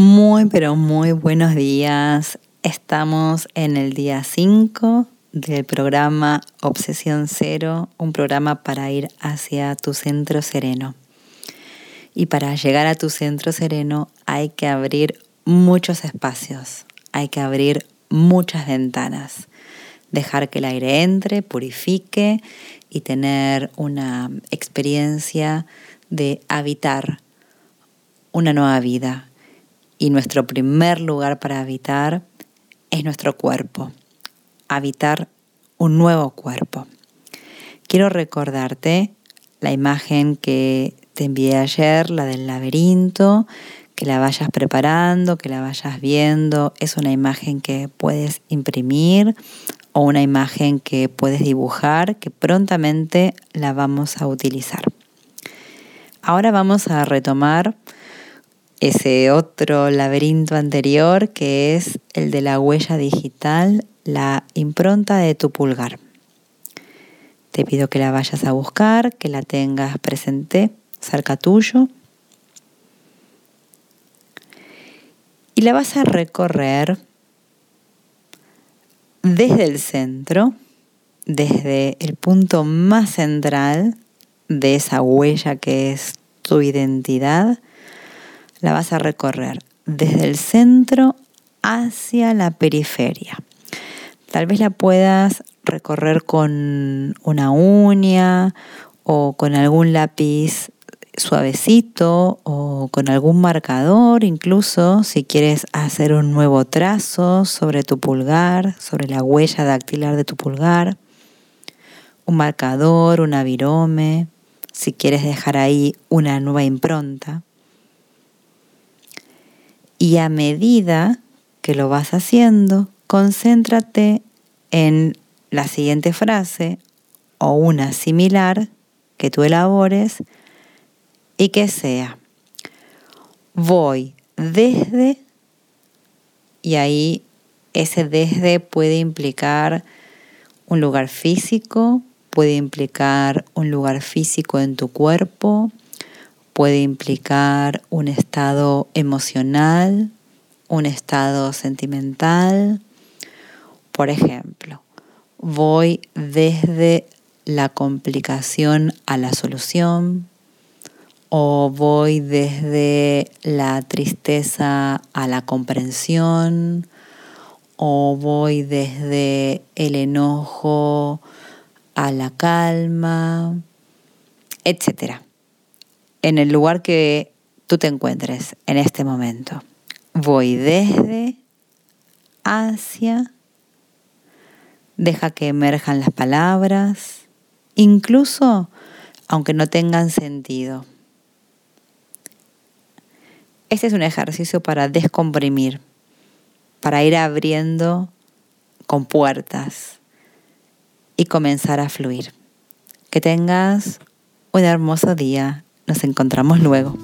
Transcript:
Muy, pero muy buenos días. Estamos en el día 5 del programa Obsesión Cero, un programa para ir hacia tu centro sereno. Y para llegar a tu centro sereno hay que abrir muchos espacios, hay que abrir muchas ventanas, dejar que el aire entre, purifique y tener una experiencia de habitar una nueva vida. Y nuestro primer lugar para habitar es nuestro cuerpo. Habitar un nuevo cuerpo. Quiero recordarte la imagen que te envié ayer, la del laberinto, que la vayas preparando, que la vayas viendo. Es una imagen que puedes imprimir o una imagen que puedes dibujar, que prontamente la vamos a utilizar. Ahora vamos a retomar ese otro laberinto anterior que es el de la huella digital, la impronta de tu pulgar. Te pido que la vayas a buscar, que la tengas presente cerca tuyo. Y la vas a recorrer desde el centro, desde el punto más central de esa huella que es tu identidad, la vas a recorrer desde el centro hacia la periferia. Tal vez la puedas recorrer con una uña o con algún lápiz suavecito o con algún marcador, incluso si quieres hacer un nuevo trazo sobre tu pulgar, sobre la huella dactilar de tu pulgar, un marcador, un avirome, si quieres dejar ahí una nueva impronta. Y a medida que lo vas haciendo, concéntrate en la siguiente frase o una similar que tú elabores y que sea, voy desde, y ahí ese desde puede implicar un lugar físico, puede implicar un lugar físico en tu cuerpo, puede implicar un estado emocional, un estado sentimental. Por ejemplo, voy desde la complicación a la solución o voy desde la tristeza a la comprensión o voy desde el enojo a la calma, etcétera en el lugar que tú te encuentres en este momento. Voy desde, hacia, deja que emerjan las palabras, incluso aunque no tengan sentido. Este es un ejercicio para descomprimir, para ir abriendo con puertas y comenzar a fluir. Que tengas un hermoso día nos encontramos luego.